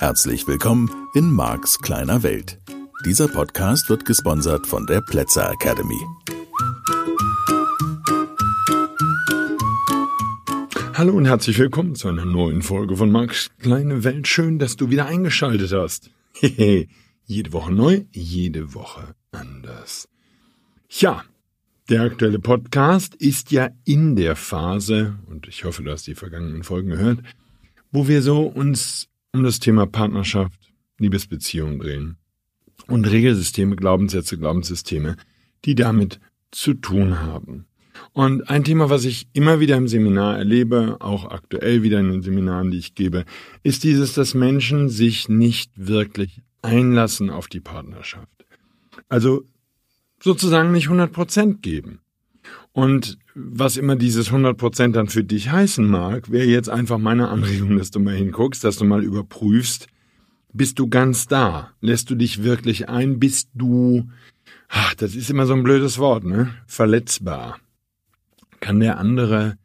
Herzlich willkommen in Marks kleiner Welt. Dieser Podcast wird gesponsert von der Plätzer Academy. Hallo und herzlich willkommen zu einer neuen Folge von Marks kleine Welt. Schön, dass du wieder eingeschaltet hast. jede Woche neu, jede Woche anders. Ja, der aktuelle Podcast ist ja in der Phase, und ich hoffe, du hast die vergangenen Folgen gehört, wo wir so uns um das Thema Partnerschaft, Liebesbeziehungen drehen. Und Regelsysteme, Glaubenssätze, Glaubenssysteme, die damit zu tun haben. Und ein Thema, was ich immer wieder im Seminar erlebe, auch aktuell wieder in den Seminaren, die ich gebe, ist dieses, dass Menschen sich nicht wirklich einlassen auf die Partnerschaft. Also sozusagen nicht 100 Prozent geben. Und was immer dieses 100 Prozent dann für dich heißen mag, wäre jetzt einfach meine Anregung, dass du mal hinguckst, dass du mal überprüfst, bist du ganz da? Lässt du dich wirklich ein? Bist du, ach, das ist immer so ein blödes Wort, ne? Verletzbar. Kann der andere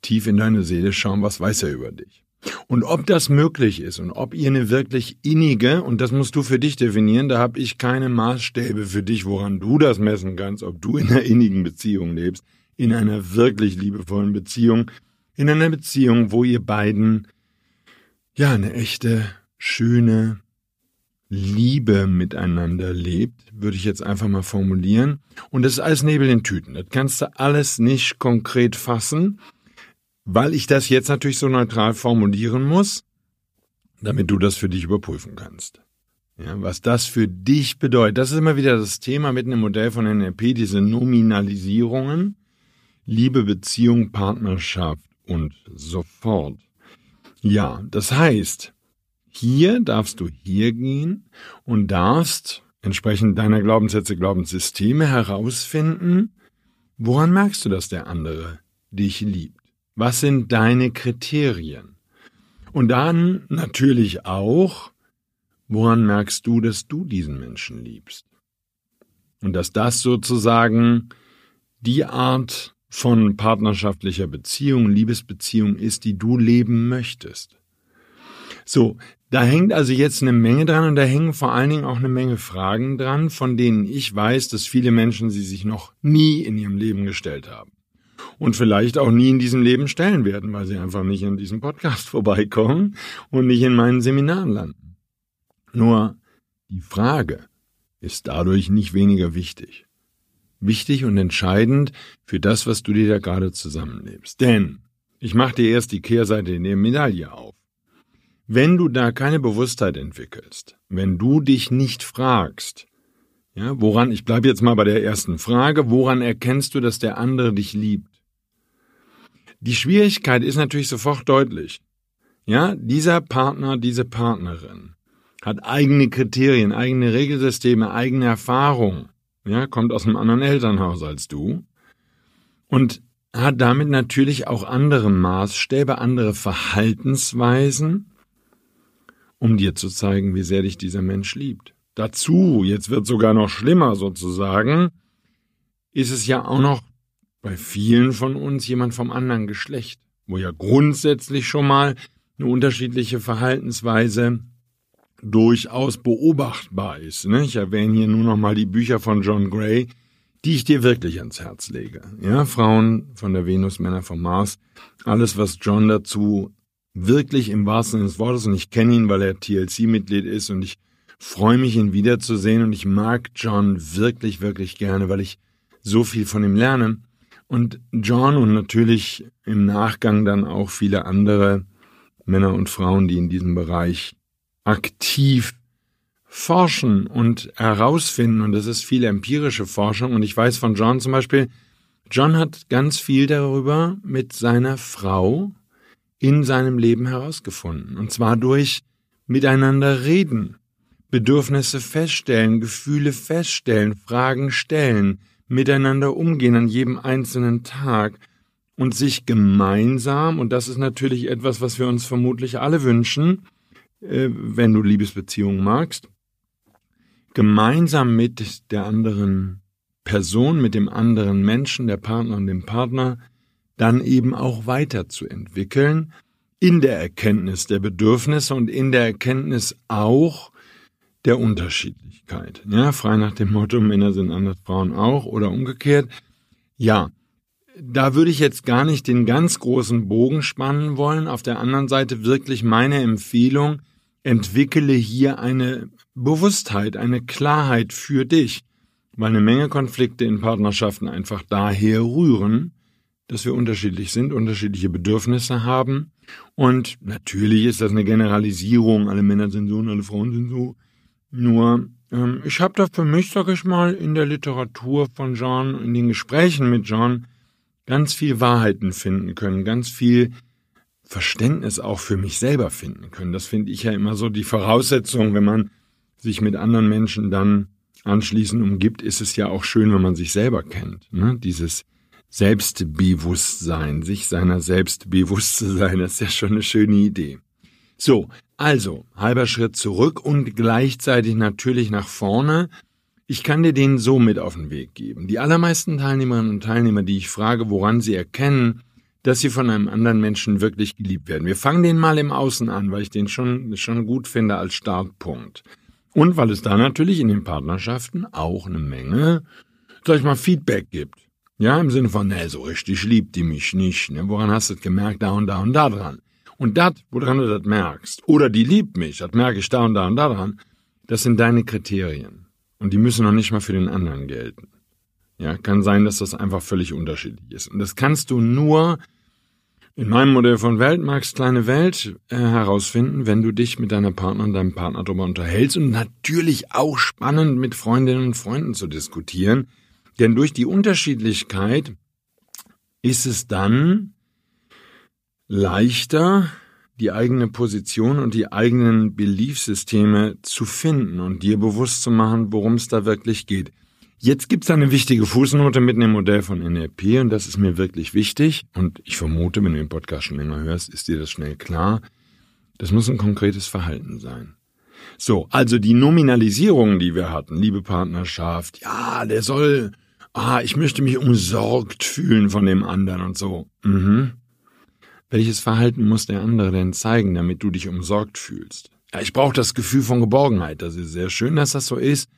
tief in deine Seele schauen, was weiß er über dich? Und ob das möglich ist und ob ihr eine wirklich innige, und das musst du für dich definieren, da habe ich keine Maßstäbe für dich, woran du das messen kannst, ob du in einer innigen Beziehung lebst, in einer wirklich liebevollen Beziehung, in einer Beziehung, wo ihr beiden ja eine echte, schöne Liebe miteinander lebt, würde ich jetzt einfach mal formulieren. Und das ist alles Nebel in Tüten. Das kannst du alles nicht konkret fassen weil ich das jetzt natürlich so neutral formulieren muss, damit du das für dich überprüfen kannst. Ja, was das für dich bedeutet, das ist immer wieder das Thema mit einem Modell von NLP, diese Nominalisierungen, Liebe, Beziehung, Partnerschaft und so fort. Ja, das heißt, hier darfst du hier gehen und darfst entsprechend deiner Glaubenssätze, Glaubenssysteme herausfinden, woran merkst du, dass der andere dich liebt? Was sind deine Kriterien? Und dann natürlich auch, woran merkst du, dass du diesen Menschen liebst? Und dass das sozusagen die Art von partnerschaftlicher Beziehung, Liebesbeziehung ist, die du leben möchtest. So, da hängt also jetzt eine Menge dran und da hängen vor allen Dingen auch eine Menge Fragen dran, von denen ich weiß, dass viele Menschen sie sich noch nie in ihrem Leben gestellt haben und vielleicht auch nie in diesem Leben stellen werden, weil sie einfach nicht in diesem Podcast vorbeikommen und nicht in meinen Seminaren landen. Nur die Frage ist dadurch nicht weniger wichtig. Wichtig und entscheidend für das, was du dir da gerade zusammenlebst. Denn ich mache dir erst die Kehrseite in der Medaille auf. Wenn du da keine Bewusstheit entwickelst, wenn du dich nicht fragst, ja, woran, ich bleibe jetzt mal bei der ersten Frage, woran erkennst du, dass der andere dich liebt? Die Schwierigkeit ist natürlich sofort deutlich. Ja, dieser Partner, diese Partnerin hat eigene Kriterien, eigene Regelsysteme, eigene Erfahrung. Ja, kommt aus einem anderen Elternhaus als du und hat damit natürlich auch andere Maßstäbe, andere Verhaltensweisen, um dir zu zeigen, wie sehr dich dieser Mensch liebt. Dazu, jetzt wird sogar noch schlimmer sozusagen, ist es ja auch noch bei vielen von uns jemand vom anderen Geschlecht, wo ja grundsätzlich schon mal eine unterschiedliche Verhaltensweise durchaus beobachtbar ist. Ne? Ich erwähne hier nur noch mal die Bücher von John Gray, die ich dir wirklich ans Herz lege. Ja, Frauen von der Venus, Männer vom Mars, alles, was John dazu wirklich im wahrsten Sinne des Wortes, und ich kenne ihn, weil er TLC-Mitglied ist, und ich freue mich, ihn wiederzusehen, und ich mag John wirklich, wirklich gerne, weil ich so viel von ihm lerne. Und John und natürlich im Nachgang dann auch viele andere Männer und Frauen, die in diesem Bereich aktiv forschen und herausfinden. Und das ist viel empirische Forschung. Und ich weiß von John zum Beispiel, John hat ganz viel darüber mit seiner Frau in seinem Leben herausgefunden. Und zwar durch miteinander reden, Bedürfnisse feststellen, Gefühle feststellen, Fragen stellen, miteinander umgehen an jedem einzelnen Tag und sich gemeinsam, und das ist natürlich etwas, was wir uns vermutlich alle wünschen, äh, wenn du Liebesbeziehungen magst, gemeinsam mit der anderen Person, mit dem anderen Menschen, der Partner und dem Partner, dann eben auch weiterzuentwickeln in der Erkenntnis der Bedürfnisse und in der Erkenntnis auch der Unterschiedlichkeit. Ja, frei nach dem Motto, Männer sind anders, Frauen auch oder umgekehrt. Ja, da würde ich jetzt gar nicht den ganz großen Bogen spannen wollen. Auf der anderen Seite wirklich meine Empfehlung, entwickle hier eine Bewusstheit, eine Klarheit für dich, weil eine Menge Konflikte in Partnerschaften einfach daher rühren, dass wir unterschiedlich sind, unterschiedliche Bedürfnisse haben. Und natürlich ist das eine Generalisierung, alle Männer sind so und alle Frauen sind so. Nur, ähm, ich habe da für mich, sag ich mal, in der Literatur von Jean, in den Gesprächen mit Jean, ganz viel Wahrheiten finden können, ganz viel Verständnis auch für mich selber finden können. Das finde ich ja immer so die Voraussetzung, wenn man sich mit anderen Menschen dann anschließend umgibt, ist es ja auch schön, wenn man sich selber kennt. Ne? Dieses Selbstbewusstsein, sich seiner selbst bewusst zu sein, ist ja schon eine schöne Idee. So, also, halber Schritt zurück und gleichzeitig natürlich nach vorne. Ich kann dir den so mit auf den Weg geben. Die allermeisten Teilnehmerinnen und Teilnehmer, die ich frage, woran sie erkennen, dass sie von einem anderen Menschen wirklich geliebt werden. Wir fangen den mal im Außen an, weil ich den schon, schon gut finde als Startpunkt. Und weil es da natürlich in den Partnerschaften auch eine Menge, sag ich mal, Feedback gibt. Ja, im Sinne von, ne, so richtig liebt die mich nicht. Ne? Woran hast du das gemerkt? Da und da und da dran. Und das, woran du das merkst, oder die liebt mich, das merke ich da und da und da dran, das sind deine Kriterien. Und die müssen noch nicht mal für den anderen gelten. Ja, kann sein, dass das einfach völlig unterschiedlich ist. Und das kannst du nur in meinem Modell von Welt, Max kleine Welt, äh, herausfinden, wenn du dich mit deiner Partnerin deinem Partner darüber unterhältst und natürlich auch spannend mit Freundinnen und Freunden zu diskutieren. Denn durch die Unterschiedlichkeit ist es dann leichter, die eigene Position und die eigenen Beliefsysteme zu finden und dir bewusst zu machen, worum es da wirklich geht. Jetzt gibt's eine wichtige Fußnote mit dem Modell von NLP und das ist mir wirklich wichtig und ich vermute, wenn du den Podcast schon länger hörst, ist dir das schnell klar. Das muss ein konkretes Verhalten sein. So, also die Nominalisierung, die wir hatten, liebe Partnerschaft, ja, der soll, ah, ich möchte mich umsorgt fühlen von dem anderen und so. Mhm. Welches Verhalten muss der andere denn zeigen, damit du dich umsorgt fühlst? Ja, ich brauche das Gefühl von Geborgenheit. Das ist sehr schön, dass das so ist.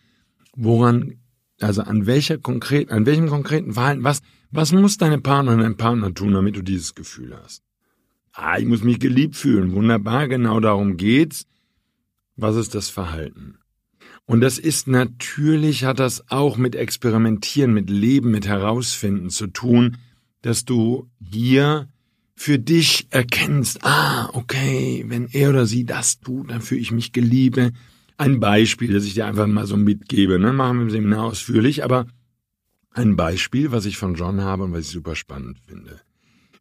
Woran also an welcher konkret, an welchem konkreten Verhalten, was, was muss deine Partnerin, dein Partner tun, damit du dieses Gefühl hast? Ah, ich muss mich geliebt fühlen. Wunderbar, genau darum geht's. Was ist das Verhalten? Und das ist natürlich, hat das auch mit Experimentieren, mit Leben, mit Herausfinden zu tun, dass du hier für dich erkennst, ah, okay, wenn er oder sie das tut, dann fühle ich mich geliebt, ein Beispiel, das ich dir einfach mal so mitgebe, ne? machen wir im Seminar ausführlich, aber ein Beispiel, was ich von John habe und was ich super spannend finde.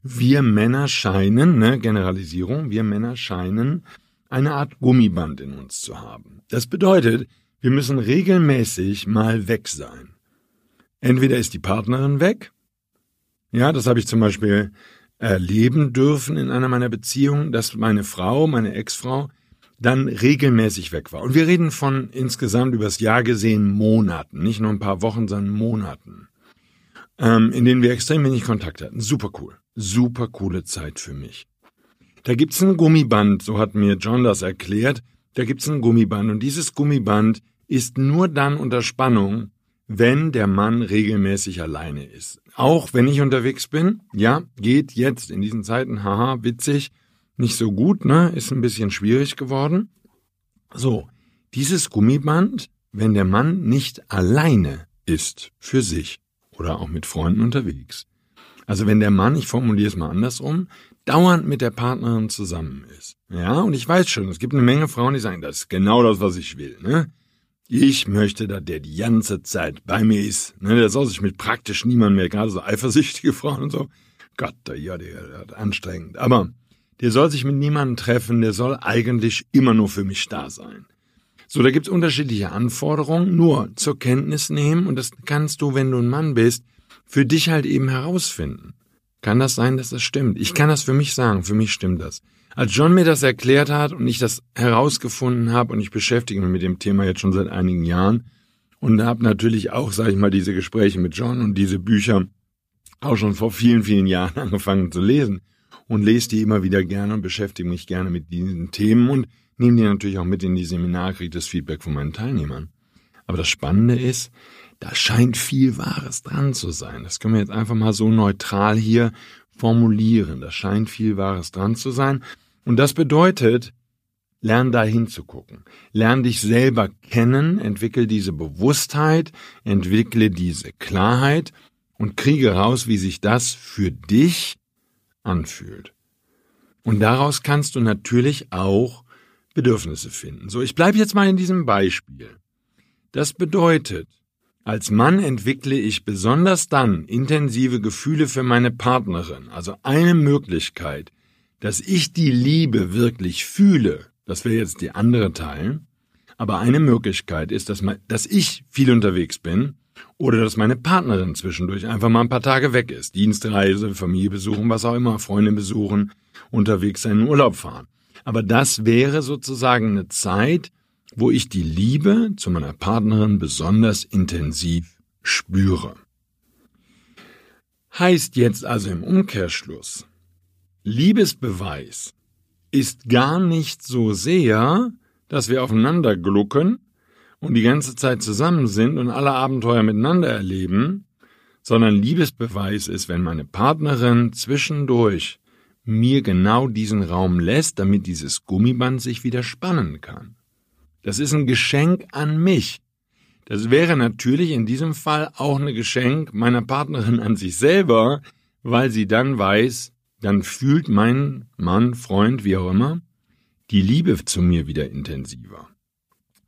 Wir Männer scheinen, ne, Generalisierung, wir Männer scheinen eine Art Gummiband in uns zu haben. Das bedeutet, wir müssen regelmäßig mal weg sein. Entweder ist die Partnerin weg, ja, das habe ich zum Beispiel erleben dürfen in einer meiner Beziehungen, dass meine Frau, meine Ex-Frau, dann regelmäßig weg war. Und wir reden von insgesamt übers Jahr gesehen Monaten, nicht nur ein paar Wochen, sondern Monaten, ähm, in denen wir extrem wenig Kontakt hatten. Super cool. Super coole Zeit für mich. Da gibt's ein Gummiband, so hat mir John das erklärt. Da gibt's ein Gummiband und dieses Gummiband ist nur dann unter Spannung, wenn der Mann regelmäßig alleine ist. Auch wenn ich unterwegs bin, ja, geht jetzt in diesen Zeiten, haha, witzig, nicht so gut, ne? Ist ein bisschen schwierig geworden. So, dieses Gummiband, wenn der Mann nicht alleine ist für sich oder auch mit Freunden unterwegs. Also wenn der Mann, ich formuliere es mal andersrum, dauernd mit der Partnerin zusammen ist. Ja, und ich weiß schon, es gibt eine Menge Frauen, die sagen, das ist genau das, was ich will, ne? Ich möchte, dass der die ganze Zeit bei mir ist. Ne, der soll sich mit praktisch niemandem mehr, gerade so eifersüchtige Frauen und so. Gott, ja, der, der anstrengend. Aber der soll sich mit niemandem treffen, der soll eigentlich immer nur für mich da sein. So, da gibt's unterschiedliche Anforderungen, nur zur Kenntnis nehmen und das kannst du, wenn du ein Mann bist, für dich halt eben herausfinden. Kann das sein, dass das stimmt? Ich kann das für mich sagen, für mich stimmt das. Als John mir das erklärt hat und ich das herausgefunden habe und ich beschäftige mich mit dem Thema jetzt schon seit einigen Jahren und habe natürlich auch, sage ich mal, diese Gespräche mit John und diese Bücher auch schon vor vielen, vielen Jahren angefangen zu lesen und lese die immer wieder gerne und beschäftige mich gerne mit diesen Themen und nehme die natürlich auch mit in die Seminare, kriege das Feedback von meinen Teilnehmern. Aber das Spannende ist, da scheint viel Wahres dran zu sein. Das können wir jetzt einfach mal so neutral hier formulieren. Da scheint viel Wahres dran zu sein. Und das bedeutet, lern da hinzugucken. Lern dich selber kennen, entwickel diese Bewusstheit, entwickle diese Klarheit und kriege raus, wie sich das für dich anfühlt. Und daraus kannst du natürlich auch Bedürfnisse finden. So, ich bleibe jetzt mal in diesem Beispiel. Das bedeutet, als Mann entwickle ich besonders dann intensive Gefühle für meine Partnerin, also eine Möglichkeit, dass ich die Liebe wirklich fühle, das wäre jetzt die andere Teil, aber eine Möglichkeit ist, dass, man, dass ich viel unterwegs bin oder dass meine Partnerin zwischendurch einfach mal ein paar Tage weg ist. Dienstreise, Familie besuchen, was auch immer, Freunde besuchen, unterwegs in Urlaub fahren. Aber das wäre sozusagen eine Zeit, wo ich die Liebe zu meiner Partnerin besonders intensiv spüre. Heißt jetzt also im Umkehrschluss, Liebesbeweis ist gar nicht so sehr, dass wir aufeinander glucken und die ganze Zeit zusammen sind und alle Abenteuer miteinander erleben, sondern Liebesbeweis ist, wenn meine Partnerin zwischendurch mir genau diesen Raum lässt, damit dieses Gummiband sich wieder spannen kann. Das ist ein Geschenk an mich. Das wäre natürlich in diesem Fall auch ein Geschenk meiner Partnerin an sich selber, weil sie dann weiß, dann fühlt mein Mann, Freund, wie auch immer, die Liebe zu mir wieder intensiver.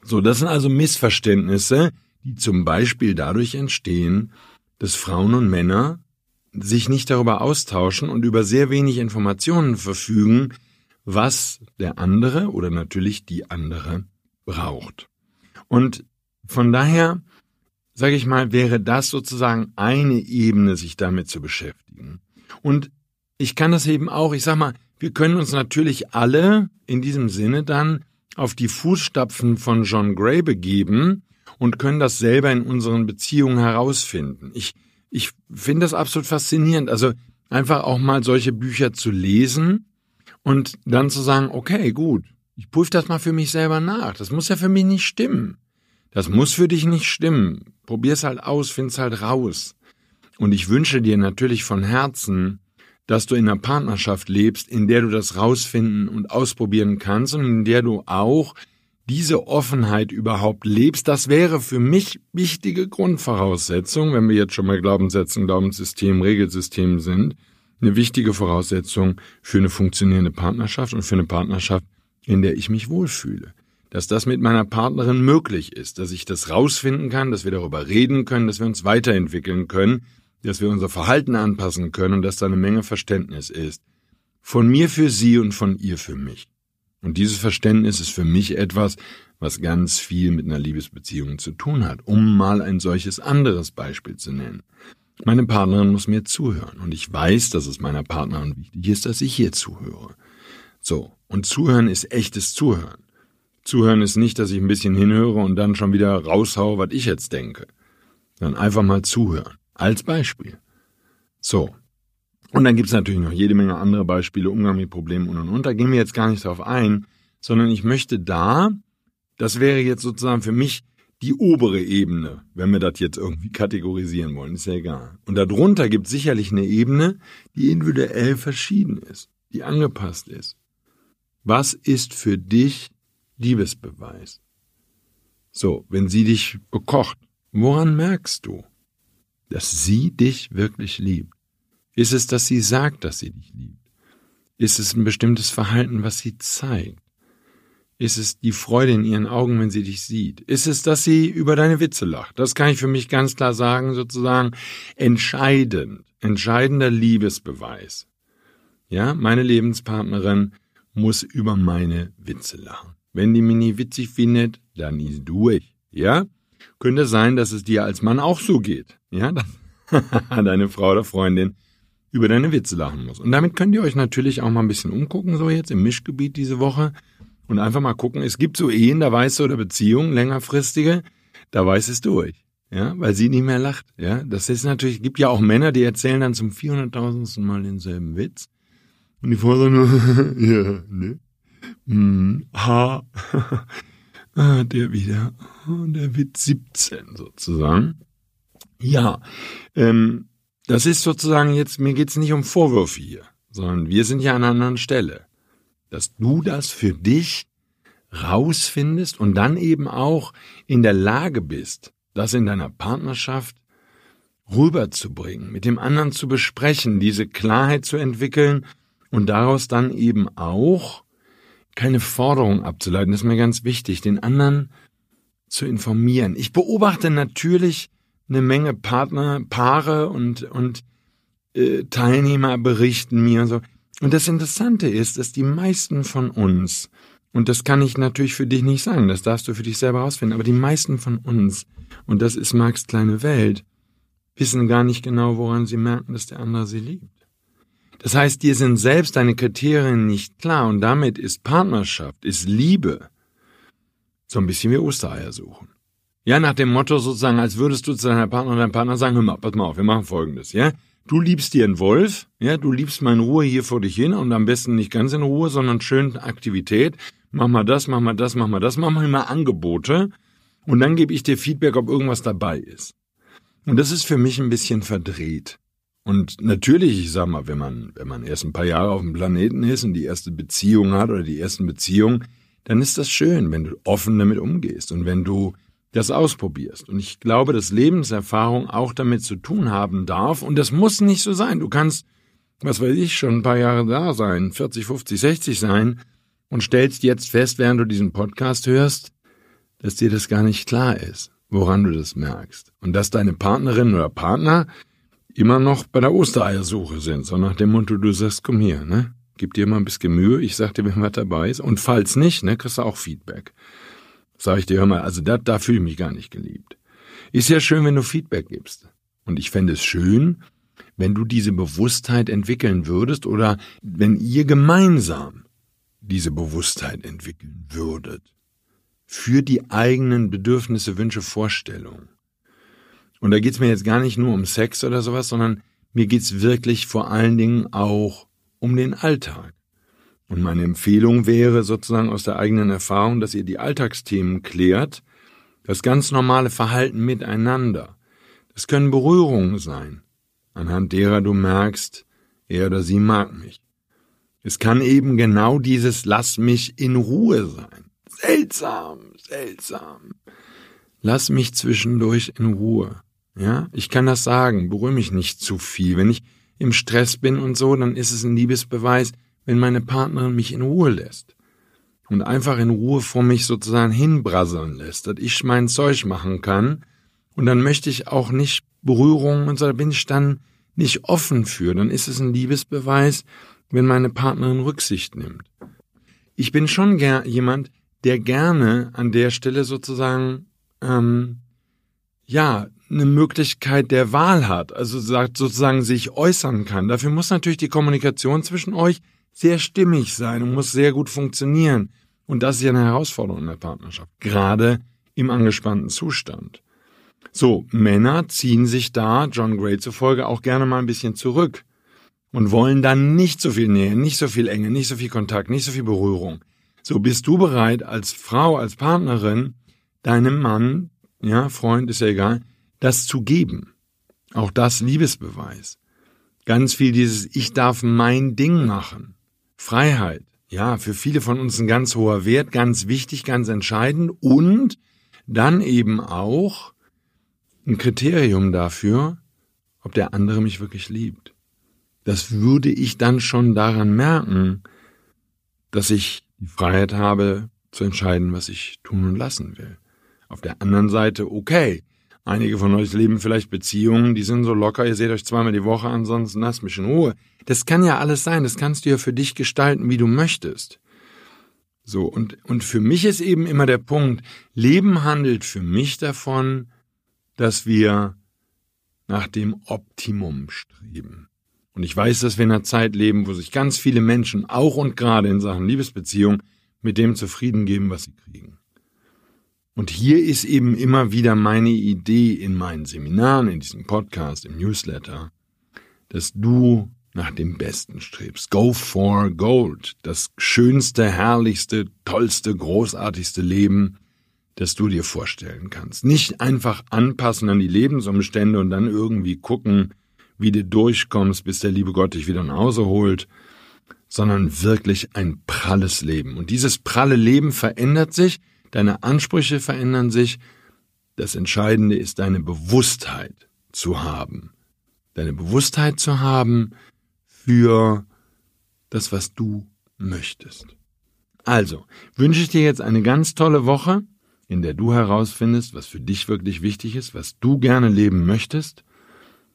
So, das sind also Missverständnisse, die zum Beispiel dadurch entstehen, dass Frauen und Männer sich nicht darüber austauschen und über sehr wenig Informationen verfügen, was der andere oder natürlich die andere braucht. Und von daher, sage ich mal, wäre das sozusagen eine Ebene, sich damit zu beschäftigen. Und ich kann das eben auch, ich sag mal, wir können uns natürlich alle in diesem Sinne dann auf die Fußstapfen von John Gray begeben und können das selber in unseren Beziehungen herausfinden. Ich, ich finde das absolut faszinierend. Also einfach auch mal solche Bücher zu lesen und dann zu sagen, okay, gut, ich prüfe das mal für mich selber nach. Das muss ja für mich nicht stimmen. Das muss für dich nicht stimmen. Probier's halt aus, find's halt raus. Und ich wünsche dir natürlich von Herzen, dass du in einer Partnerschaft lebst, in der du das rausfinden und ausprobieren kannst und in der du auch diese Offenheit überhaupt lebst. Das wäre für mich wichtige Grundvoraussetzung, wenn wir jetzt schon mal Glaubenssätzen, Glaubenssystem, Regelsystem sind, eine wichtige Voraussetzung für eine funktionierende Partnerschaft und für eine Partnerschaft, in der ich mich wohlfühle. Dass das mit meiner Partnerin möglich ist, dass ich das rausfinden kann, dass wir darüber reden können, dass wir uns weiterentwickeln können, dass wir unser Verhalten anpassen können und dass da eine Menge Verständnis ist. Von mir für sie und von ihr für mich. Und dieses Verständnis ist für mich etwas, was ganz viel mit einer Liebesbeziehung zu tun hat, um mal ein solches anderes Beispiel zu nennen. Meine Partnerin muss mir zuhören und ich weiß, dass es meiner Partnerin wichtig ist, dass ich hier zuhöre. So, und Zuhören ist echtes Zuhören. Zuhören ist nicht, dass ich ein bisschen hinhöre und dann schon wieder raushaue, was ich jetzt denke. Sondern einfach mal zuhören. Als Beispiel. So. Und dann gibt's natürlich noch jede Menge andere Beispiele, Umgang mit Problemen und und und. Da gehen wir jetzt gar nicht drauf ein, sondern ich möchte da, das wäre jetzt sozusagen für mich die obere Ebene, wenn wir das jetzt irgendwie kategorisieren wollen, ist ja egal. Und darunter gibt sicherlich eine Ebene, die individuell verschieden ist, die angepasst ist. Was ist für dich Liebesbeweis? So, wenn sie dich bekocht, woran merkst du, dass sie dich wirklich liebt? Ist es, dass sie sagt, dass sie dich liebt? Ist es ein bestimmtes Verhalten, was sie zeigt? Ist es die Freude in ihren Augen, wenn sie dich sieht? Ist es, dass sie über deine Witze lacht? Das kann ich für mich ganz klar sagen, sozusagen entscheidend, entscheidender Liebesbeweis. Ja, meine Lebenspartnerin muss über meine Witze lachen. Wenn die mich nicht witzig findet, dann ist durch. Ja? Könnte sein, dass es dir als Mann auch so geht. Ja? Dass deine Frau oder Freundin über deine Witze lachen muss. Und damit könnt ihr euch natürlich auch mal ein bisschen umgucken, so jetzt im Mischgebiet diese Woche. Und einfach mal gucken, es gibt so Ehen, da weißt du, oder Beziehungen, längerfristige, da weiß es durch. Ja, weil sie nicht mehr lacht. Ja, das ist natürlich, gibt ja auch Männer, die erzählen dann zum 400.000. Mal denselben Witz. Und die Frau sagt nur, ja, ne? Hm, ha, ah, der wieder, oh, der wird 17 sozusagen. Ja, ähm, das ist sozusagen jetzt, mir geht's nicht um Vorwürfe hier, sondern wir sind ja an einer anderen Stelle. Dass du das für dich rausfindest und dann eben auch in der Lage bist, das in deiner Partnerschaft rüberzubringen, mit dem anderen zu besprechen, diese Klarheit zu entwickeln und daraus dann eben auch keine Forderung abzuleiten, das ist mir ganz wichtig, den anderen zu informieren. Ich beobachte natürlich eine Menge Partner, Paare und, und äh, Teilnehmer berichten mir und so. Und das Interessante ist, dass die meisten von uns, und das kann ich natürlich für dich nicht sagen, das darfst du für dich selber herausfinden, aber die meisten von uns, und das ist Marx kleine Welt, wissen gar nicht genau, woran sie merken, dass der andere sie liebt. Das heißt, dir sind selbst deine Kriterien nicht klar und damit ist Partnerschaft, ist Liebe so ein bisschen wie Ostereier suchen. Ja, nach dem Motto sozusagen, als würdest du zu deiner Partnerin, deinem Partner sagen, hör mal, pass mal auf, wir machen folgendes, ja? Du liebst dir einen Wolf, ja, du liebst mal Ruhe hier vor dich hin und am besten nicht ganz in Ruhe, sondern schön Aktivität. Mach mal das, mach mal das, mach mal das, mach mal immer Angebote und dann gebe ich dir Feedback, ob irgendwas dabei ist. Und das ist für mich ein bisschen verdreht. Und natürlich, ich sag mal, wenn man, wenn man erst ein paar Jahre auf dem Planeten ist und die erste Beziehung hat oder die ersten Beziehungen, dann ist das schön, wenn du offen damit umgehst und wenn du das ausprobierst. Und ich glaube, dass Lebenserfahrung auch damit zu tun haben darf. Und das muss nicht so sein. Du kannst, was weiß ich, schon ein paar Jahre da sein, 40, 50, 60 sein und stellst jetzt fest, während du diesen Podcast hörst, dass dir das gar nicht klar ist woran du das merkst. Und dass deine Partnerin oder Partner immer noch bei der Ostereiersuche sind, so nach dem Motto, du sagst, komm hier, ne? Gib dir mal ein bisschen Mühe, ich sag dir, wenn was dabei ist. Und falls nicht, ne, kriegst du auch Feedback. Sag ich dir, hör mal, also da, da fühle ich mich gar nicht geliebt. Ist ja schön, wenn du Feedback gibst. Und ich fände es schön, wenn du diese Bewusstheit entwickeln würdest oder wenn ihr gemeinsam diese Bewusstheit entwickeln würdet für die eigenen Bedürfnisse, Wünsche, Vorstellungen. Und da geht's mir jetzt gar nicht nur um Sex oder sowas, sondern mir geht's wirklich vor allen Dingen auch um den Alltag. Und meine Empfehlung wäre sozusagen aus der eigenen Erfahrung, dass ihr die Alltagsthemen klärt, das ganz normale Verhalten miteinander. Das können Berührungen sein, anhand derer du merkst, er oder sie mag mich. Es kann eben genau dieses Lass mich in Ruhe sein. Seltsam, seltsam. Lass mich zwischendurch in Ruhe. Ja, ich kann das sagen, berühre mich nicht zu viel. Wenn ich im Stress bin und so, dann ist es ein Liebesbeweis, wenn meine Partnerin mich in Ruhe lässt. Und einfach in Ruhe vor mich sozusagen hinbrasseln lässt, dass ich mein Zeug machen kann. Und dann möchte ich auch nicht Berührungen und so, da bin ich dann nicht offen für. Dann ist es ein Liebesbeweis, wenn meine Partnerin Rücksicht nimmt. Ich bin schon jemand, der gerne an der Stelle sozusagen ähm, ja eine Möglichkeit der Wahl hat, also sagt sozusagen sich äußern kann. Dafür muss natürlich die Kommunikation zwischen euch sehr stimmig sein und muss sehr gut funktionieren. Und das ist ja eine Herausforderung in der Partnerschaft, gerade im angespannten Zustand. So, Männer ziehen sich da, John Gray zufolge, auch gerne mal ein bisschen zurück und wollen dann nicht so viel Nähe, nicht so viel Enge, nicht so viel Kontakt, nicht so viel Berührung. So bist du bereit, als Frau, als Partnerin, deinem Mann, ja, Freund ist ja egal, das zu geben. Auch das Liebesbeweis. Ganz viel dieses Ich darf mein Ding machen. Freiheit. Ja, für viele von uns ein ganz hoher Wert, ganz wichtig, ganz entscheidend und dann eben auch ein Kriterium dafür, ob der andere mich wirklich liebt. Das würde ich dann schon daran merken, dass ich die Freiheit habe, zu entscheiden, was ich tun und lassen will. Auf der anderen Seite, okay, einige von euch leben vielleicht Beziehungen, die sind so locker, ihr seht euch zweimal die Woche, ansonsten lasst mich in Ruhe. Das kann ja alles sein, das kannst du ja für dich gestalten, wie du möchtest. So, und, und für mich ist eben immer der Punkt, Leben handelt für mich davon, dass wir nach dem Optimum streben. Und ich weiß, dass wir in einer Zeit leben, wo sich ganz viele Menschen, auch und gerade in Sachen Liebesbeziehung, mit dem zufrieden geben, was sie kriegen. Und hier ist eben immer wieder meine Idee in meinen Seminaren, in diesem Podcast, im Newsletter, dass du nach dem Besten strebst. Go for Gold. Das schönste, herrlichste, tollste, großartigste Leben, das du dir vorstellen kannst. Nicht einfach anpassen an die Lebensumstände und dann irgendwie gucken, wie du durchkommst, bis der liebe Gott dich wieder nach Hause holt, sondern wirklich ein pralles Leben. Und dieses pralle Leben verändert sich, deine Ansprüche verändern sich. Das Entscheidende ist deine Bewusstheit zu haben. Deine Bewusstheit zu haben, für das, was du möchtest. Also, wünsche ich dir jetzt eine ganz tolle Woche, in der du herausfindest, was für dich wirklich wichtig ist, was du gerne leben möchtest.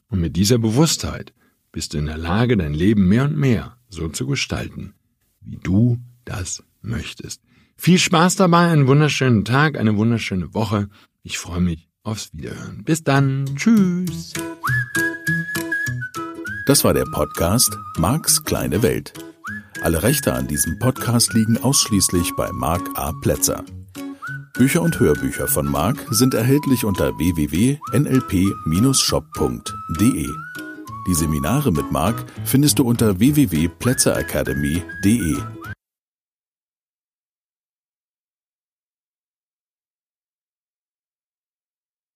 Und mit dieser Bewusstheit bist du in der Lage, dein Leben mehr und mehr so zu gestalten, wie du das möchtest. Viel Spaß dabei, einen wunderschönen Tag, eine wunderschöne Woche. Ich freue mich aufs Wiederhören. Bis dann. Tschüss. Das war der Podcast Marks kleine Welt. Alle Rechte an diesem Podcast liegen ausschließlich bei Mark A. Plätzer. Bücher und Hörbücher von Mark sind erhältlich unter www.nlp-shop.de. Die Seminare mit Mark findest du unter www.plätzeracademy.de.